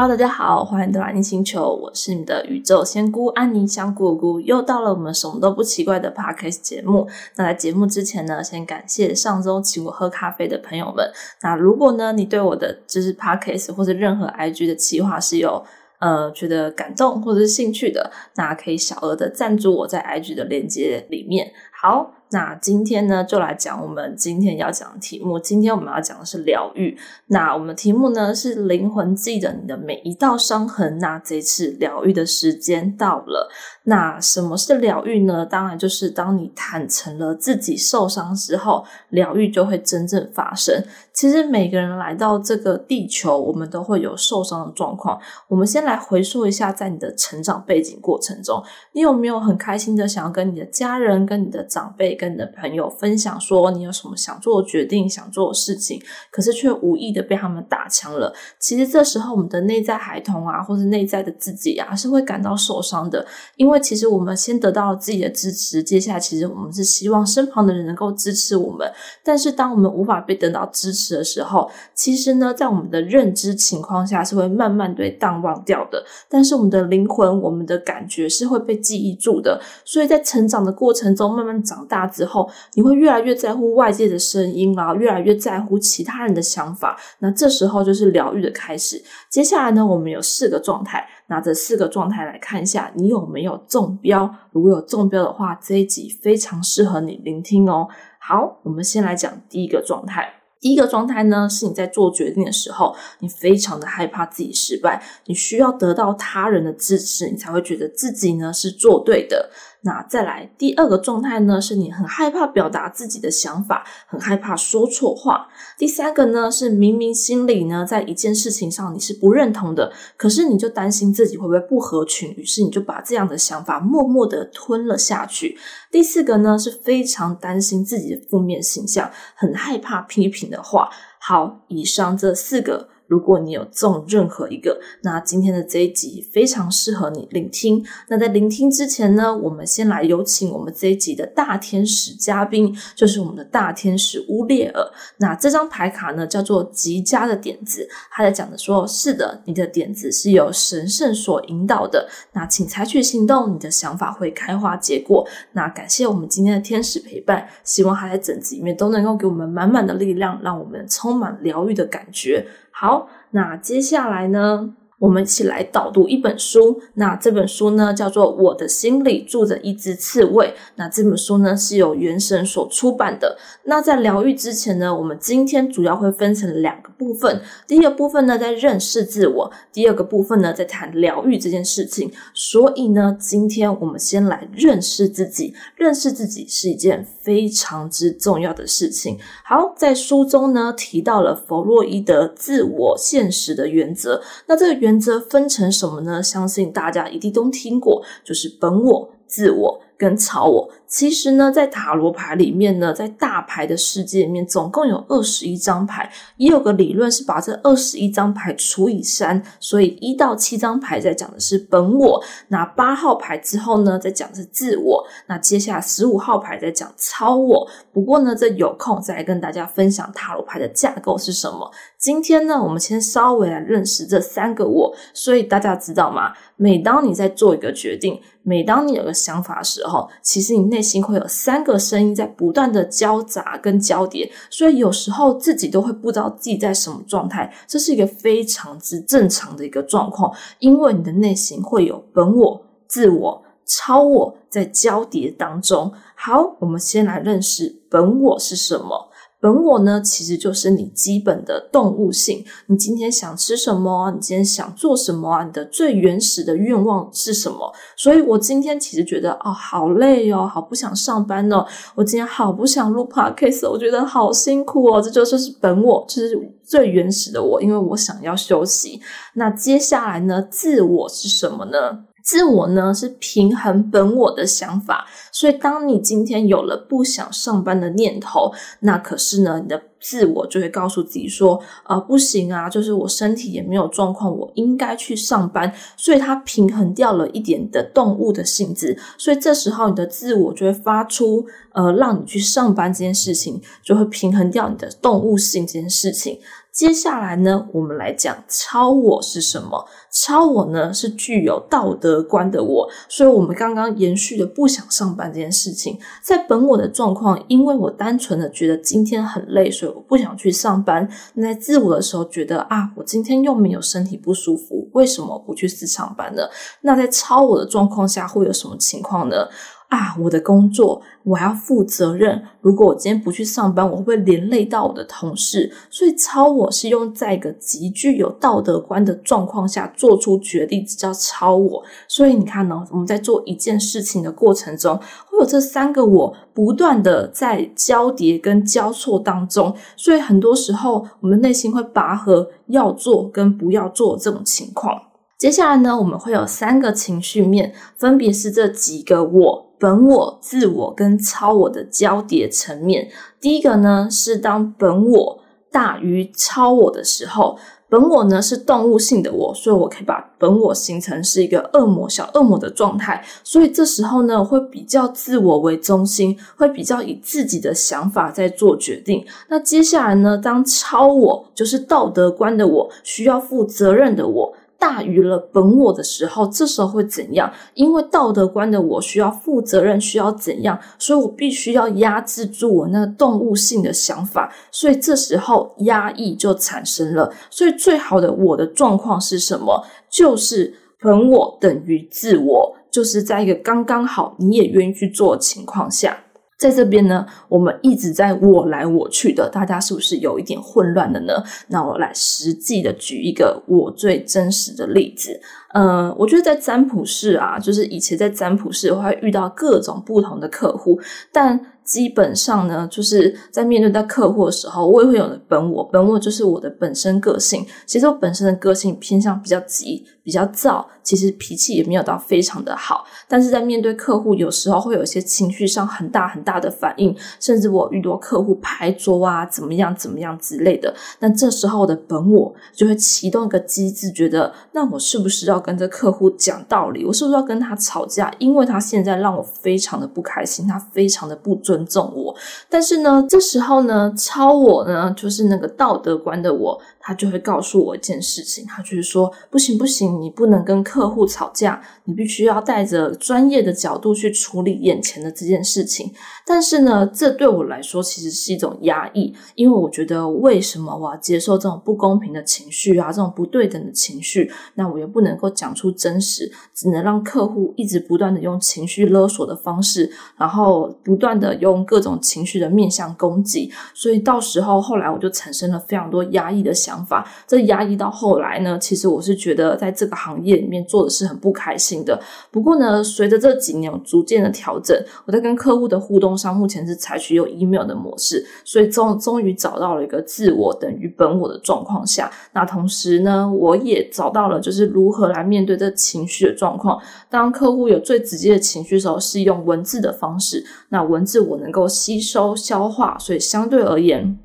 Hello，大家好，欢迎到安妮星球，我是你的宇宙仙姑安妮香姑姑。又到了我们什么都不奇怪的 Podcast 节目。那在节目之前呢，先感谢上周请我喝咖啡的朋友们。那如果呢，你对我的就是 Podcast 或者任何 IG 的企划是有呃觉得感动或者是兴趣的，那可以小额的赞助我在 IG 的链接里面。好。那今天呢，就来讲我们今天要讲的题目。今天我们要讲的是疗愈。那我们题目呢是灵魂记得你的每一道伤痕。那这次疗愈的时间到了。那什么是疗愈呢？当然就是当你坦诚了自己受伤之后，疗愈就会真正发生。其实每个人来到这个地球，我们都会有受伤的状况。我们先来回溯一下，在你的成长背景过程中，你有没有很开心的想要跟你的家人、跟你的长辈？跟你的朋友分享说你有什么想做的决定、想做的事情，可是却无意的被他们打枪了。其实这时候，我们的内在孩童啊，或者内在的自己啊，是会感到受伤的。因为其实我们先得到了自己的支持，接下来其实我们是希望身旁的人能够支持我们。但是当我们无法被得到支持的时候，其实呢，在我们的认知情况下是会慢慢被淡忘掉的。但是我们的灵魂、我们的感觉是会被记忆住的。所以在成长的过程中，慢慢长大。之后，你会越来越在乎外界的声音啦，越来越在乎其他人的想法。那这时候就是疗愈的开始。接下来呢，我们有四个状态，拿这四个状态来看一下，你有没有中标？如果有中标的话，这一集非常适合你聆听哦。好，我们先来讲第一个状态。第一个状态呢，是你在做决定的时候，你非常的害怕自己失败，你需要得到他人的支持，你才会觉得自己呢是做对的。那再来第二个状态呢，是你很害怕表达自己的想法，很害怕说错话。第三个呢，是明明心里呢在一件事情上你是不认同的，可是你就担心自己会不会不合群，于是你就把这样的想法默默的吞了下去。第四个呢，是非常担心自己的负面形象，很害怕批评的话。好，以上这四个。如果你有中任何一个，那今天的这一集非常适合你聆听。那在聆听之前呢，我们先来有请我们这一集的大天使嘉宾，就是我们的大天使乌列尔。那这张牌卡呢，叫做极佳的点子，他在讲的说：是的，你的点子是由神圣所引导的。那请采取行动，你的想法会开花结果。那感谢我们今天的天使陪伴，希望他在整集里面都能够给我们满满的力量，让我们充满疗愈的感觉。好，那接下来呢？我们一起来导读一本书。那这本书呢，叫做《我的心里住着一只刺猬》。那这本书呢，是由原神所出版的。那在疗愈之前呢，我们今天主要会分成两个部分。第一个部分呢，在认识自我；第二个部分呢，在谈疗愈这件事情。所以呢，今天我们先来认识自己。认识自己是一件非常之重要的事情。好，在书中呢，提到了弗洛伊德自我现实的原则。那这个原原则分成什么呢？相信大家一定都听过，就是本我、自我。跟超我，其实呢，在塔罗牌里面呢，在大牌的世界里面，总共有二十一张牌，也有个理论是把这二十一张牌除以三，所以一到七张牌在讲的是本我，那八号牌之后呢，在讲的是自我，那接下来十五号牌在讲超我。不过呢，这有空再来跟大家分享塔罗牌的架构是什么。今天呢，我们先稍微来认识这三个我，所以大家知道吗？每当你在做一个决定，每当你有个想法的时候，其实你内内心会有三个声音在不断的交杂跟交叠，所以有时候自己都会不知道自己在什么状态，这是一个非常之正常的一个状况，因为你的内心会有本我、自我、超我在交叠当中。好，我们先来认识本我是什么。本我呢，其实就是你基本的动物性。你今天想吃什么？你今天想做什么？你的最原始的愿望是什么？所以我今天其实觉得哦，好累哦，好不想上班哦。我今天好不想录 podcast，我觉得好辛苦哦。这就是本我，就是最原始的我，因为我想要休息。那接下来呢，自我是什么呢？自我呢是平衡本我的想法，所以当你今天有了不想上班的念头，那可是呢，你的自我就会告诉自己说：“啊，不行啊，就是我身体也没有状况，我应该去上班。”所以它平衡掉了一点的动物的性质，所以这时候你的自我就会发出呃，让你去上班这件事情，就会平衡掉你的动物性这件事情。接下来呢，我们来讲超我是什么？超我呢是具有道德观的我，所以我们刚刚延续的不想上班这件事情，在本我的状况，因为我单纯的觉得今天很累，所以我不想去上班。那在自我的时候，觉得啊，我今天又没有身体不舒服，为什么不去试上班呢？那在超我的状况下，会有什么情况呢？啊，我的工作我还要负责任。如果我今天不去上班，我会不会连累到我的同事？所以超我是用在一个极具有道德观的状况下做出决定，这叫超我。所以你看呢，我们在做一件事情的过程中，会有这三个我不断的在交叠跟交错当中。所以很多时候，我们内心会拔河，要做跟不要做这种情况。接下来呢，我们会有三个情绪面，分别是这几个我、本我、自我跟超我的交叠层面。第一个呢，是当本我大于超我的时候，本我呢是动物性的我，所以我可以把本我形成是一个恶魔、小恶魔的状态。所以这时候呢，会比较自我为中心，会比较以自己的想法在做决定。那接下来呢，当超我就是道德观的我，需要负责任的我。大于了本我的时候，这时候会怎样？因为道德观的我需要负责任，需要怎样？所以我必须要压制住我那个动物性的想法，所以这时候压抑就产生了。所以最好的我的状况是什么？就是本我等于自我，就是在一个刚刚好你也愿意去做的情况下。在这边呢，我们一直在我来我去的，大家是不是有一点混乱的呢？那我来实际的举一个我最真实的例子。嗯，我觉得在占卜室啊，就是以前在占卜室会遇到各种不同的客户，但基本上呢，就是在面对到客户的时候，我也会有本我，本我就是我的本身个性。其实我本身的个性偏向比较急。比较躁，其实脾气也没有到非常的好，但是在面对客户，有时候会有一些情绪上很大很大的反应，甚至我遇到客户拍桌啊，怎么样怎么样之类的，那这时候的本我就会启动一个机制，觉得那我是不是要跟这客户讲道理？我是不是要跟他吵架？因为他现在让我非常的不开心，他非常的不尊尊重我。但是呢，这时候呢，超我呢，就是那个道德观的我。他就会告诉我一件事情，他就是说不行不行，你不能跟客户吵架，你必须要带着专业的角度去处理眼前的这件事情。但是呢，这对我来说其实是一种压抑，因为我觉得为什么我要接受这种不公平的情绪啊，这种不对等的情绪？那我又不能够讲出真实，只能让客户一直不断的用情绪勒索的方式，然后不断的用各种情绪的面向攻击。所以到时候后来我就产生了非常多压抑的想。法这压抑到后来呢，其实我是觉得在这个行业里面做的是很不开心的。不过呢，随着这几年逐渐的调整，我在跟客户的互动上，目前是采取用 email 的模式，所以终终于找到了一个自我等于本我的状况下。那同时呢，我也找到了就是如何来面对这情绪的状况。当客户有最直接的情绪的时候，是用文字的方式，那文字我能够吸收消化，所以相对而言。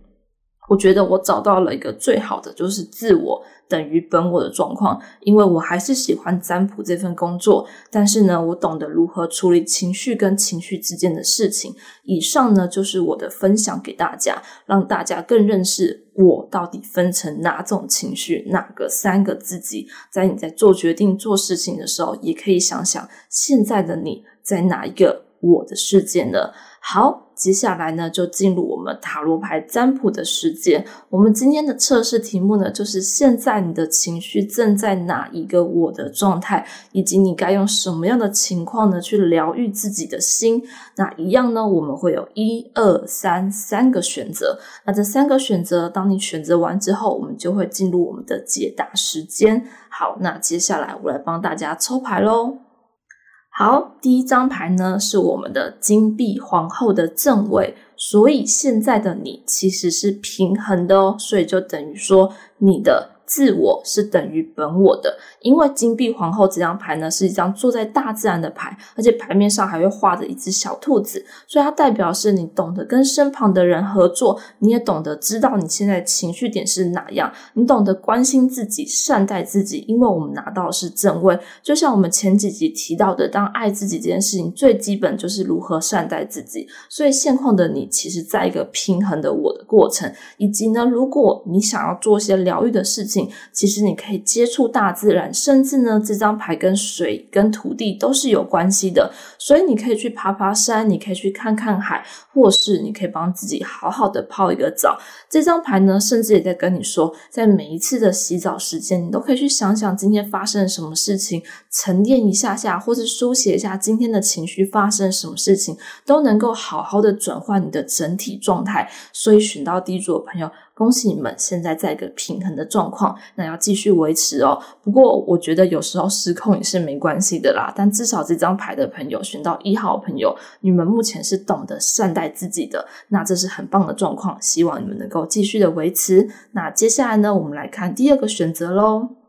我觉得我找到了一个最好的，就是自我等于本我的状况，因为我还是喜欢占卜这份工作，但是呢，我懂得如何处理情绪跟情绪之间的事情。以上呢，就是我的分享给大家，让大家更认识我到底分成哪种情绪，哪个三个自己。在你在做决定、做事情的时候，也可以想想现在的你在哪一个我的世界呢？好。接下来呢，就进入我们塔罗牌占卜的时间。我们今天的测试题目呢，就是现在你的情绪正在哪一个我的状态，以及你该用什么样的情况呢去疗愈自己的心。那一样呢，我们会有一二三三个选择。那这三个选择，当你选择完之后，我们就会进入我们的解答时间。好，那接下来我来帮大家抽牌喽。好，第一张牌呢是我们的金币皇后的正位，所以现在的你其实是平衡的哦，所以就等于说你的自我是等于本我的，因为金币皇后这张牌呢是一张坐在大自然的牌，而且牌面上还会画着一只小兔子，所以它代表是你懂得跟身旁的人合作，你也懂得知道你现在情绪点是哪样，你懂得关心自己、善待自己，因为我们拿到的是正位，就像我们前几集提到的，当爱自己这件事情最基本就是如何善待自己，所以现况的你其实在一个平衡的我的过程，以及呢，如果你想要做一些疗愈的事情。其实你可以接触大自然，甚至呢，这张牌跟水、跟土地都是有关系的。所以你可以去爬爬山，你可以去看看海，或是你可以帮自己好好的泡一个澡。这张牌呢，甚至也在跟你说，在每一次的洗澡时间，你都可以去想想今天发生了什么事情，沉淀一下下，或是书写一下今天的情绪发生什么事情，都能够好好的转换你的整体状态。所以选到第一组的朋友。恭喜你们，现在在一个平衡的状况，那要继续维持哦。不过我觉得有时候失控也是没关系的啦。但至少这张牌的朋友选到一号朋友，你们目前是懂得善待自己的，那这是很棒的状况。希望你们能够继续的维持。那接下来呢，我们来看第二个选择喽。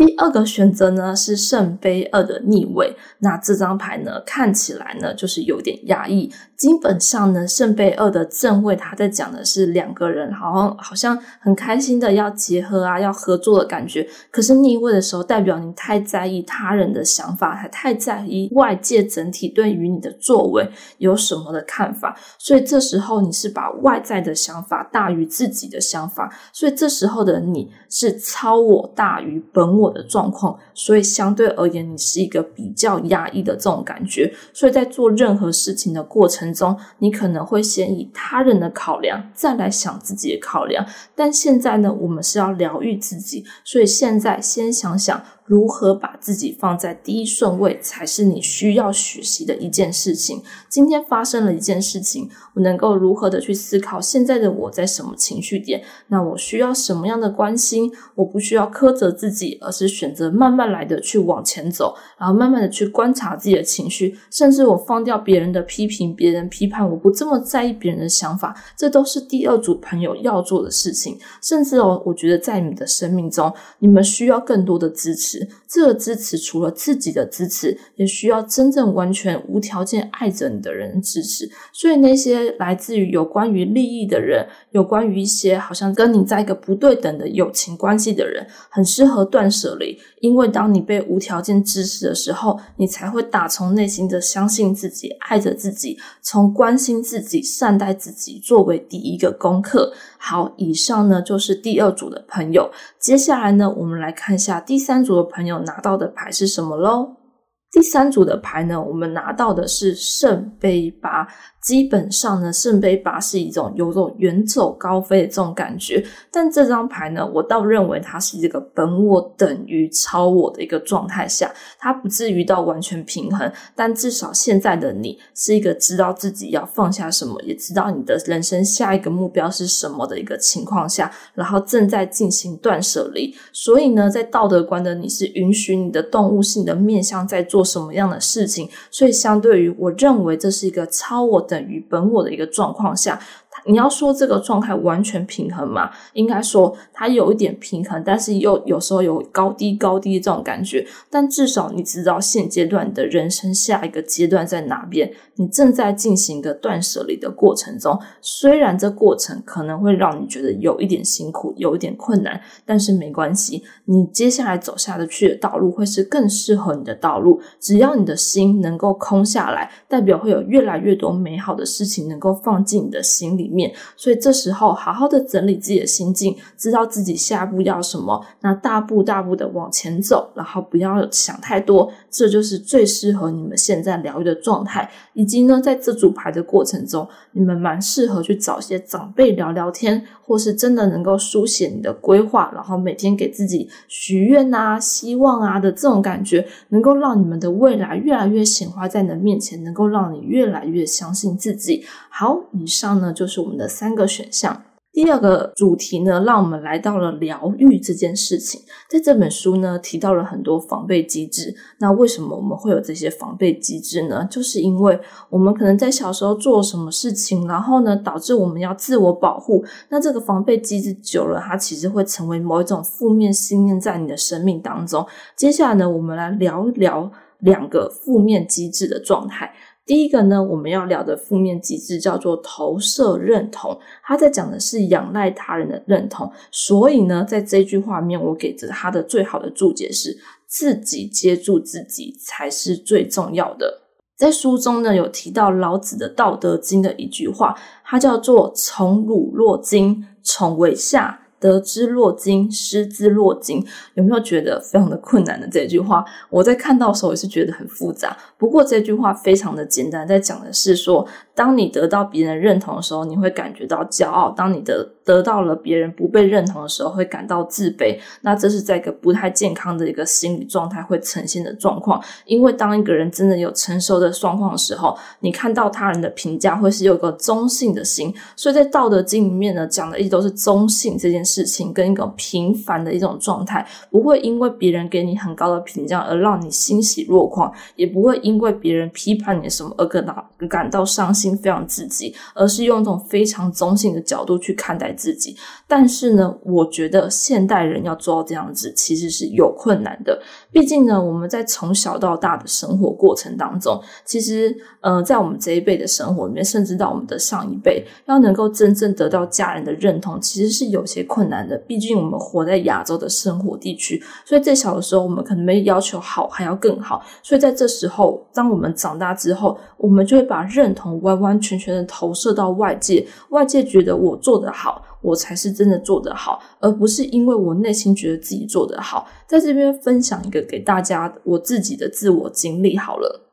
第二个选择呢是圣杯二的逆位，那这张牌呢看起来呢就是有点压抑。基本上呢，圣杯二的正位，他在讲的是两个人好像好像很开心的要结合啊，要合作的感觉。可是逆位的时候，代表你太在意他人的想法，还太在意外界整体对于你的作为有什么的看法。所以这时候你是把外在的想法大于自己的想法，所以这时候的你是超我大于本我的状况。所以相对而言，你是一个比较压抑的这种感觉。所以在做任何事情的过程。中，你可能会先以他人的考量，再来想自己的考量。但现在呢，我们是要疗愈自己，所以现在先想想。如何把自己放在第一顺位，才是你需要学习的一件事情。今天发生了一件事情，我能够如何的去思考现在的我在什么情绪点？那我需要什么样的关心？我不需要苛责自己，而是选择慢慢来的去往前走，然后慢慢的去观察自己的情绪，甚至我放掉别人的批评、别人批判，我不这么在意别人的想法，这都是第二组朋友要做的事情。甚至哦，我觉得在你们的生命中，你们需要更多的支持。这个支持除了自己的支持，也需要真正完全无条件爱着你的人支持。所以那些来自于有关于利益的人，有关于一些好像跟你在一个不对等的友情关系的人，很适合断舍离。因为当你被无条件支持的时候，你才会打从内心的相信自己，爱着自己，从关心自己、善待自己作为第一个功课。好，以上呢就是第二组的朋友。接下来呢，我们来看一下第三组的朋友拿到的牌是什么喽。第三组的牌呢，我们拿到的是圣杯八。基本上呢，圣杯八是一种有种远走高飞的这种感觉，但这张牌呢，我倒认为它是这个本我等于超我的一个状态下，它不至于到完全平衡，但至少现在的你是一个知道自己要放下什么，也知道你的人生下一个目标是什么的一个情况下，然后正在进行断舍离，所以呢，在道德观的你是允许你的动物性的面向在做做什么样的事情，所以相对于我认为这是一个超我。等于本我的一个状况下。你要说这个状态完全平衡吗？应该说它有一点平衡，但是又有时候有高低高低这种感觉。但至少你知道现阶段的人生下一个阶段在哪边，你正在进行一个断舍离的过程中。虽然这过程可能会让你觉得有一点辛苦，有一点困难，但是没关系，你接下来走下的去的道路会是更适合你的道路。只要你的心能够空下来，代表会有越来越多美好的事情能够放进你的心里。面，所以这时候好好的整理自己的心境，知道自己下一步要什么，那大步大步的往前走，然后不要想太多，这就是最适合你们现在疗愈的状态。以及呢，在这组牌的过程中，你们蛮适合去找些长辈聊聊天，或是真的能够书写你的规划，然后每天给自己许愿啊、希望啊的这种感觉，能够让你们的未来越来越显化在你的面前，能够让你越来越相信自己。好，以上呢就是我们的三个选项。第二个主题呢，让我们来到了疗愈这件事情。在这本书呢，提到了很多防备机制。那为什么我们会有这些防备机制呢？就是因为我们可能在小时候做什么事情，然后呢，导致我们要自我保护。那这个防备机制久了，它其实会成为某一种负面信念在你的生命当中。接下来呢，我们来聊一聊两个负面机制的状态。第一个呢，我们要聊的负面机制叫做投射认同，他在讲的是仰赖他人的认同。所以呢，在这句话面，我给着他的最好的注解是：自己接住自己才是最重要的。在书中呢，有提到老子的《道德经》的一句话，它叫做“宠辱若惊，宠为下。”得之若惊，失之若惊，有没有觉得非常的困难的这句话？我在看到的时候也是觉得很复杂。不过这句话非常的简单，在讲的是说，当你得到别人认同的时候，你会感觉到骄傲；当你的得到了别人不被认同的时候，会感到自卑。那这是在一个不太健康的一个心理状态会呈现的状况。因为当一个人真的有成熟的状况的时候，你看到他人的评价会是有个中性的心。所以在《道德经》里面呢，讲的一直都是中性这件事。情跟一个平凡的一种状态，不会因为别人给你很高的评价而让你欣喜若狂，也不会因为别人批判你什么而感到感到伤心，非常自己，而是用一种非常中性的角度去看待自己。但是呢，我觉得现代人要做到这样子，其实是有困难的。毕竟呢，我们在从小到大的生活过程当中，其实，呃，在我们这一辈的生活里面，甚至到我们的上一辈，要能够真正得到家人的认同，其实是有些困难的。毕竟我们活在亚洲的生活地区，所以在小的时候，我们可能没要求好，还要更好。所以在这时候，当我们长大之后，我们就会把认同完完完全全的投射到外界，外界觉得我做得好。我才是真的做得好，而不是因为我内心觉得自己做得好。在这边分享一个给大家我自己的自我经历好了，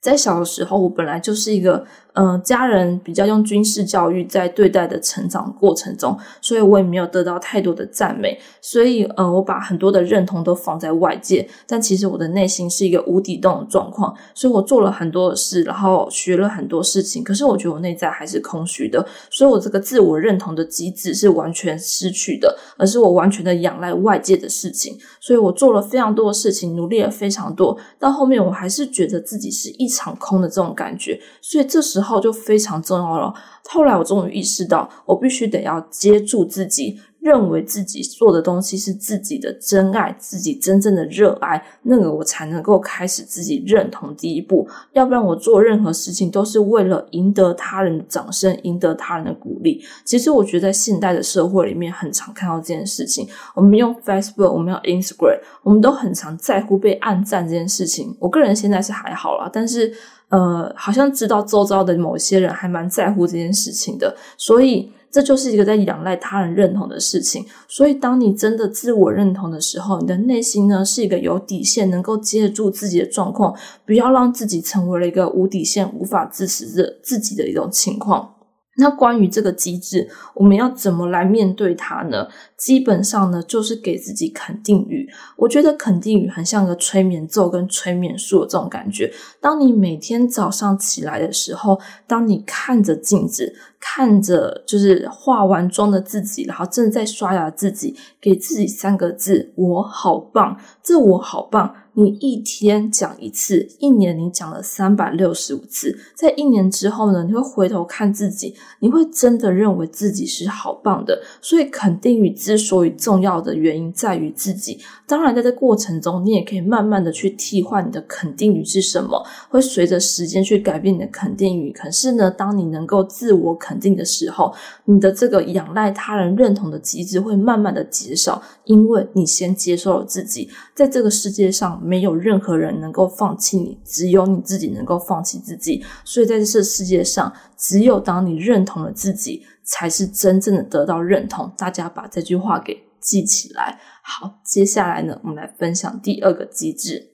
在小的时候，我本来就是一个。嗯，家人比较用军事教育在对待的成长过程中，所以我也没有得到太多的赞美，所以呃，我把很多的认同都放在外界，但其实我的内心是一个无底洞的状况，所以我做了很多的事，然后学了很多事情，可是我觉得我内在还是空虚的，所以我这个自我认同的机制是完全失去的，而是我完全的仰赖外界的事情，所以我做了非常多的事情，努力了非常多，到后面我还是觉得自己是一场空的这种感觉，所以这时候。后就非常重要了。后来我终于意识到，我必须得要接住自己，认为自己做的东西是自己的真爱，自己真正的热爱，那个我才能够开始自己认同第一步。要不然我做任何事情都是为了赢得他人的掌声，赢得他人的鼓励。其实我觉得在现代的社会里面，很常看到这件事情。我们用 Facebook，我们用 Instagram，我们都很常在乎被暗赞这件事情。我个人现在是还好啦，但是。呃，好像知道周遭的某些人还蛮在乎这件事情的，所以这就是一个在仰赖他人认同的事情。所以，当你真的自我认同的时候，你的内心呢是一个有底线，能够接住自己的状况，不要让自己成为了一个无底线、无法自持着自己的一种情况。那关于这个机制，我们要怎么来面对它呢？基本上呢，就是给自己肯定语。我觉得肯定语很像个催眠咒跟催眠术的这种感觉。当你每天早上起来的时候，当你看着镜子，看着就是化完妆的自己，然后正在刷牙自己，给自己三个字：我好棒。这我好棒。你一天讲一次，一年你讲了三百六十五次，在一年之后呢，你会回头看自己，你会真的认为自己是好棒的。所以肯定语之所以重要的原因在于自己。当然，在这过程中，你也可以慢慢的去替换你的肯定语是什么，会随着时间去改变你的肯定语。可是呢，当你能够自我肯定的时候，你的这个仰赖他人认同的机制会慢慢的减少，因为你先接受了自己，在这个世界上。没有任何人能够放弃你，只有你自己能够放弃自己。所以在这世界上，只有当你认同了自己，才是真正的得到认同。大家把这句话给记起来。好，接下来呢，我们来分享第二个机制。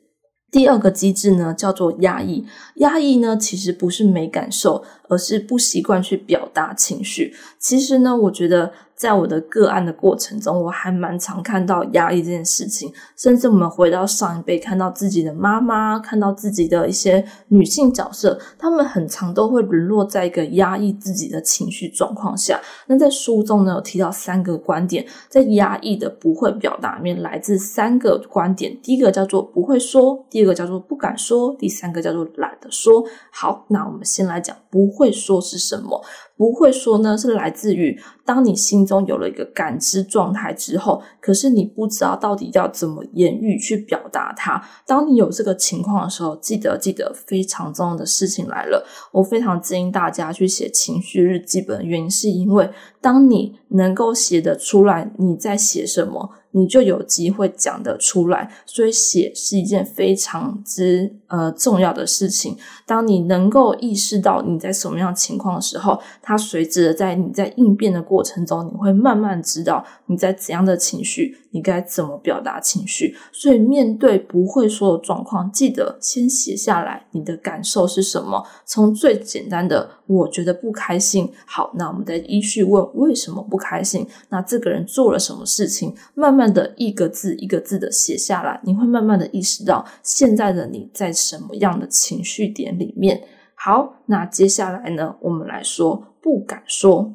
第二个机制呢，叫做压抑。压抑呢，其实不是没感受，而是不习惯去表达情绪。其实呢，我觉得在我的个案的过程中，我还蛮常看到压抑这件事情。甚至我们回到上一辈，看到自己的妈妈，看到自己的一些女性角色，她们很常都会沦落在一个压抑自己的情绪状况下。那在书中呢，有提到三个观点，在压抑的不会表达里面，来自三个观点。第一个叫做不会说，第二个叫做不敢说，第三个叫做懒得说。好，那我们先来讲不会说是什么。不会说呢，是来自于当你心中有了一个感知状态之后，可是你不知道到底要怎么言语去表达它。当你有这个情况的时候，记得记得非常重要的事情来了。我非常建议大家去写情绪日记本，原因是因为当你能够写得出来你在写什么。你就有机会讲得出来，所以写是一件非常之呃重要的事情。当你能够意识到你在什么样情况的时候，它随之的在你在应变的过程中，你会慢慢知道你在怎样的情绪。你该怎么表达情绪？所以面对不会说的状况，记得先写下来，你的感受是什么？从最简单的“我觉得不开心”，好，那我们再依序问为什么不开心？那这个人做了什么事情？慢慢的一个字一个字的写下来，你会慢慢的意识到现在的你在什么样的情绪点里面。好，那接下来呢，我们来说不敢说。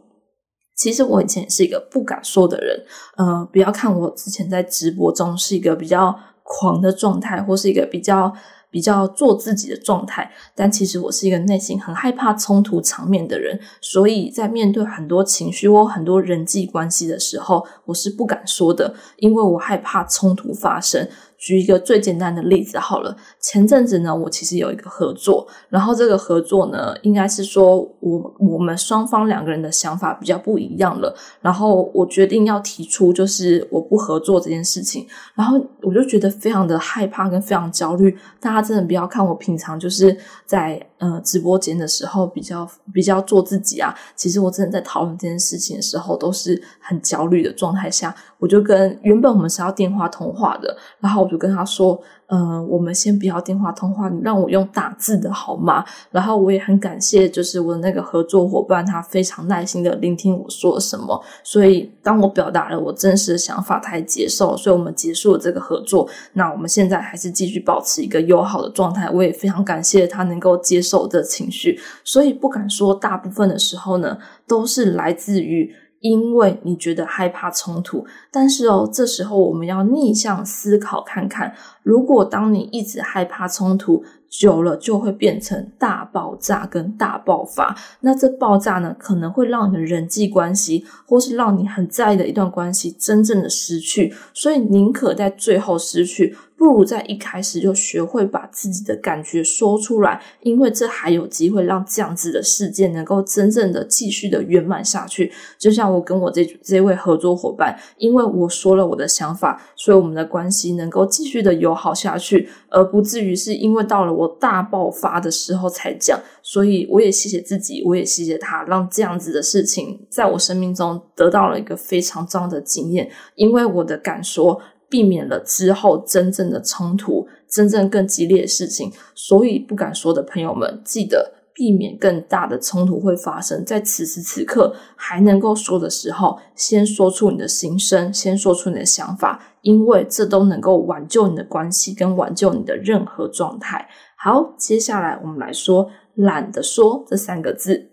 其实我以前也是一个不敢说的人，呃，不要看我之前在直播中是一个比较狂的状态，或是一个比较比较做自己的状态，但其实我是一个内心很害怕冲突场面的人，所以在面对很多情绪或很多人际关系的时候，我是不敢说的，因为我害怕冲突发生。举一个最简单的例子好了，前阵子呢，我其实有一个合作，然后这个合作呢，应该是说我我们双方两个人的想法比较不一样了，然后我决定要提出就是我不合作这件事情，然后我就觉得非常的害怕跟非常焦虑。大家真的不要看我平常就是在呃直播间的时候比较比较做自己啊，其实我真的在讨论这件事情的时候都是很焦虑的状态下，我就跟原本我们是要电话通话的，然后我。就跟他说，嗯，我们先不要电话通话，你让我用打字的好吗？然后我也很感谢，就是我的那个合作伙伴，他非常耐心的聆听我说什么。所以当我表达了我真实的想法，他也接受，所以我们结束了这个合作。那我们现在还是继续保持一个友好的状态。我也非常感谢他能够接受这情绪。所以不敢说，大部分的时候呢，都是来自于。因为你觉得害怕冲突，但是哦，这时候我们要逆向思考看看，如果当你一直害怕冲突，久了就会变成大爆炸跟大爆发。那这爆炸呢，可能会让你的人际关系，或是让你很在意的一段关系，真正的失去。所以宁可在最后失去。不如在一开始就学会把自己的感觉说出来，因为这还有机会让这样子的事件能够真正的继续的圆满下去。就像我跟我这这位合作伙伴，因为我说了我的想法，所以我们的关系能够继续的友好下去，而不至于是因为到了我大爆发的时候才讲。所以我也谢谢自己，我也谢谢他，让这样子的事情在我生命中得到了一个非常重要的经验，因为我的敢说。避免了之后真正的冲突，真正更激烈的事情。所以不敢说的朋友们，记得避免更大的冲突会发生。在此时此刻还能够说的时候，先说出你的心声，先说出你的想法，因为这都能够挽救你的关系，跟挽救你的任何状态。好，接下来我们来说“懒得说”这三个字。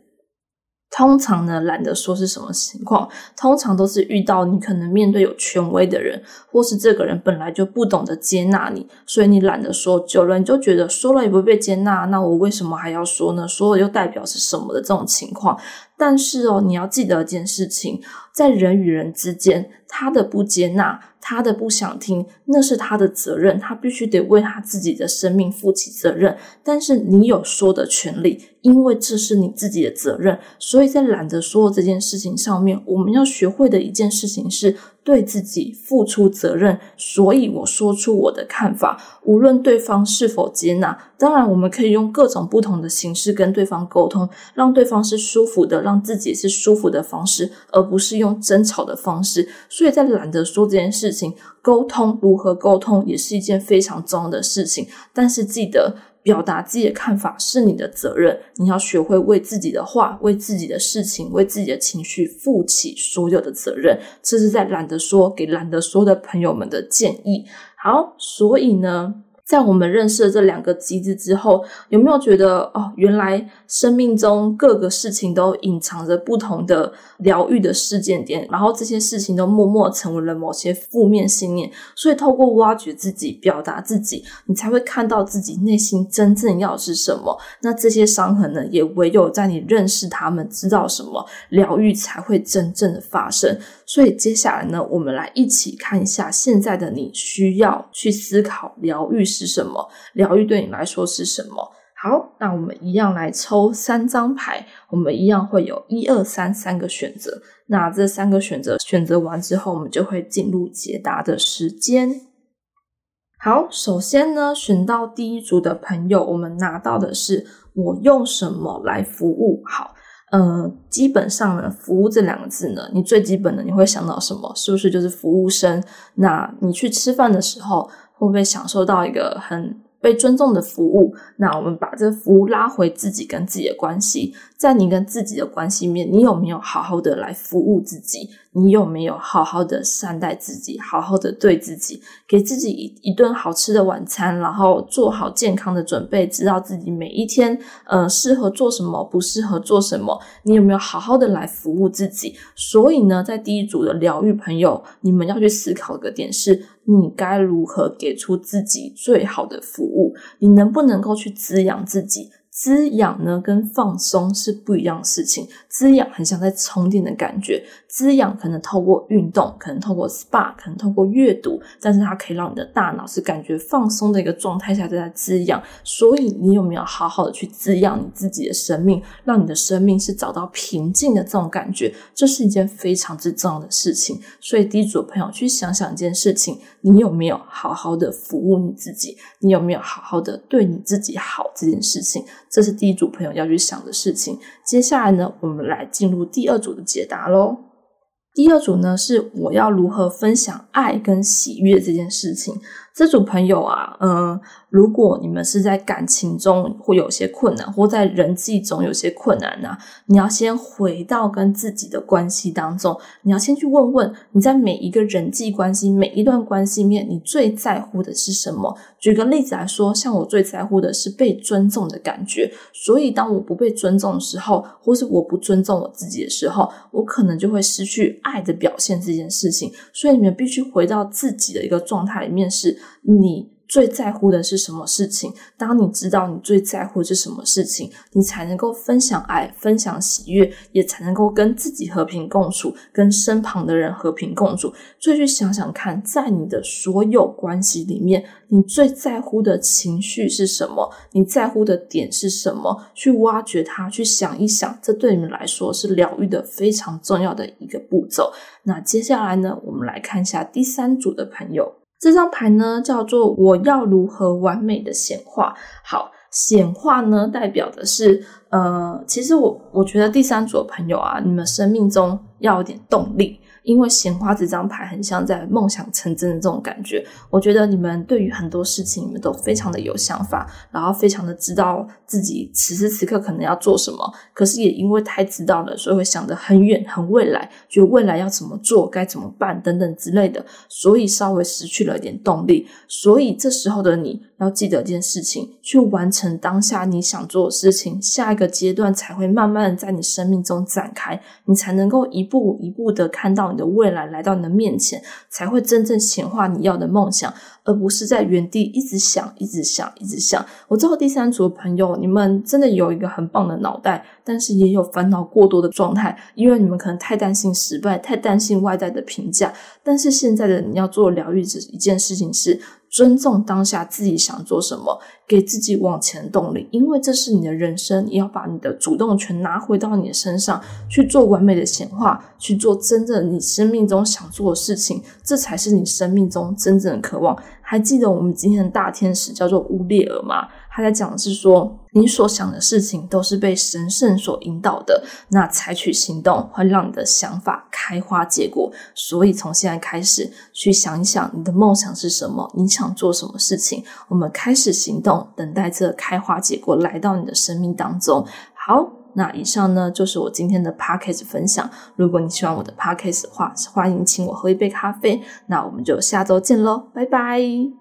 通常呢，懒得说是什么情况？通常都是遇到你可能面对有权威的人，或是这个人本来就不懂得接纳你，所以你懒得说。久了，你就觉得说了也不会被接纳，那我为什么还要说呢？说了又代表是什么的这种情况？但是哦，你要记得一件事情，在人与人之间，他的不接纳，他的不想听，那是他的责任，他必须得为他自己的生命负起责任。但是你有说的权利，因为这是你自己的责任。所以在懒得说这件事情上面，我们要学会的一件事情是。对自己付出责任，所以我说出我的看法，无论对方是否接纳。当然，我们可以用各种不同的形式跟对方沟通，让对方是舒服的，让自己是舒服的方式，而不是用争吵的方式。所以在懒得说这件事情，沟通如何沟通也是一件非常重要的事情。但是记得。表达自己的看法是你的责任，你要学会为自己的话、为自己的事情、为自己的情绪负起所有的责任。这是在懒得说给懒得说的朋友们的建议。好，所以呢。在我们认识了这两个机制之后，有没有觉得哦，原来生命中各个事情都隐藏着不同的疗愈的事件点，然后这些事情都默默成为了某些负面信念。所以，透过挖掘自己、表达自己，你才会看到自己内心真正要是什么。那这些伤痕呢，也唯有在你认识他们、知道什么，疗愈才会真正的发生。所以，接下来呢，我们来一起看一下现在的你需要去思考疗愈。是什么疗愈对你来说是什么？好，那我们一样来抽三张牌，我们一样会有一二三三个选择。那这三个选择选择完之后，我们就会进入解答的时间。好，首先呢，选到第一组的朋友，我们拿到的是我用什么来服务？好，呃，基本上呢，服务这两个字呢，你最基本的你会想到什么？是不是就是服务生？那你去吃饭的时候。会不会享受到一个很被尊重的服务？那我们把这个服务拉回自己跟自己的关系，在你跟自己的关系面，你有没有好好的来服务自己？你有没有好好的善待自己，好好的对自己，给自己一一顿好吃的晚餐，然后做好健康的准备，知道自己每一天呃适合做什么，不适合做什么？你有没有好好的来服务自己？所以呢，在第一组的疗愈朋友，你们要去思考一个点是。你该如何给出自己最好的服务？你能不能够去滋养自己？滋养呢，跟放松是不一样的事情。滋养很像在充电的感觉，滋养可能透过运动，可能透过 SPA，可能透过阅读，但是它可以让你的大脑是感觉放松的一个状态下在滋养。所以你有没有好好的去滋养你自己的生命，让你的生命是找到平静的这种感觉？这是一件非常之重要的事情。所以第一组朋友去想想一件事情：你有没有好好的服务你自己？你有没有好好的对你自己好？这件事情。这是第一组朋友要去想的事情。接下来呢，我们来进入第二组的解答喽。第二组呢，是我要如何分享爱跟喜悦这件事情。这组朋友啊，嗯，如果你们是在感情中会有些困难，或在人际中有些困难呢，你要先回到跟自己的关系当中，你要先去问问你在每一个人际关系、每一段关系面，你最在乎的是什么？举个例子来说，像我最在乎的是被尊重的感觉，所以当我不被尊重的时候，或是我不尊重我自己的时候，我可能就会失去爱的表现这件事情。所以你们必须回到自己的一个状态里面是。你最在乎的是什么事情？当你知道你最在乎是什么事情，你才能够分享爱、分享喜悦，也才能够跟自己和平共处，跟身旁的人和平共处。所以去想想看，在你的所有关系里面，你最在乎的情绪是什么？你在乎的点是什么？去挖掘它，去想一想，这对你们来说是疗愈的非常重要的一个步骤。那接下来呢，我们来看一下第三组的朋友。这张牌呢，叫做“我要如何完美的显化”。好，显化呢，代表的是，呃，其实我我觉得第三组的朋友啊，你们生命中要有点动力。因为显化这张牌很像在梦想成真的这种感觉，我觉得你们对于很多事情你们都非常的有想法，然后非常的知道自己此时此刻可能要做什么，可是也因为太知道了，所以会想得很远很未来，就未来要怎么做，该怎么办等等之类的，所以稍微失去了一点动力。所以这时候的你要记得一件事情，去完成当下你想做的事情，下一个阶段才会慢慢在你生命中展开，你才能够一步一步的看到。的未来来到你的面前，才会真正显化你要的梦想，而不是在原地一直想、一直想、一直想。我知道第三组的朋友，你们真的有一个很棒的脑袋，但是也有烦恼过多的状态，因为你们可能太担心失败，太担心外在的评价。但是现在的你要做疗愈这一件事情是。尊重当下自己想做什么，给自己往前动力，因为这是你的人生，你要把你的主动权拿回到你的身上，去做完美的显化，去做真正你生命中想做的事情，这才是你生命中真正的渴望。还记得我们今天的大天使叫做乌列尔吗？他在讲的是说，你所想的事情都是被神圣所引导的，那采取行动会让你的想法开花结果。所以从现在开始，去想一想你的梦想是什么，你想做什么事情，我们开始行动，等待这开花结果来到你的生命当中。好。那以上呢，就是我今天的 podcast 分享。如果你喜欢我的 podcast 的话，欢迎请我喝一杯咖啡。那我们就下周见喽，拜拜。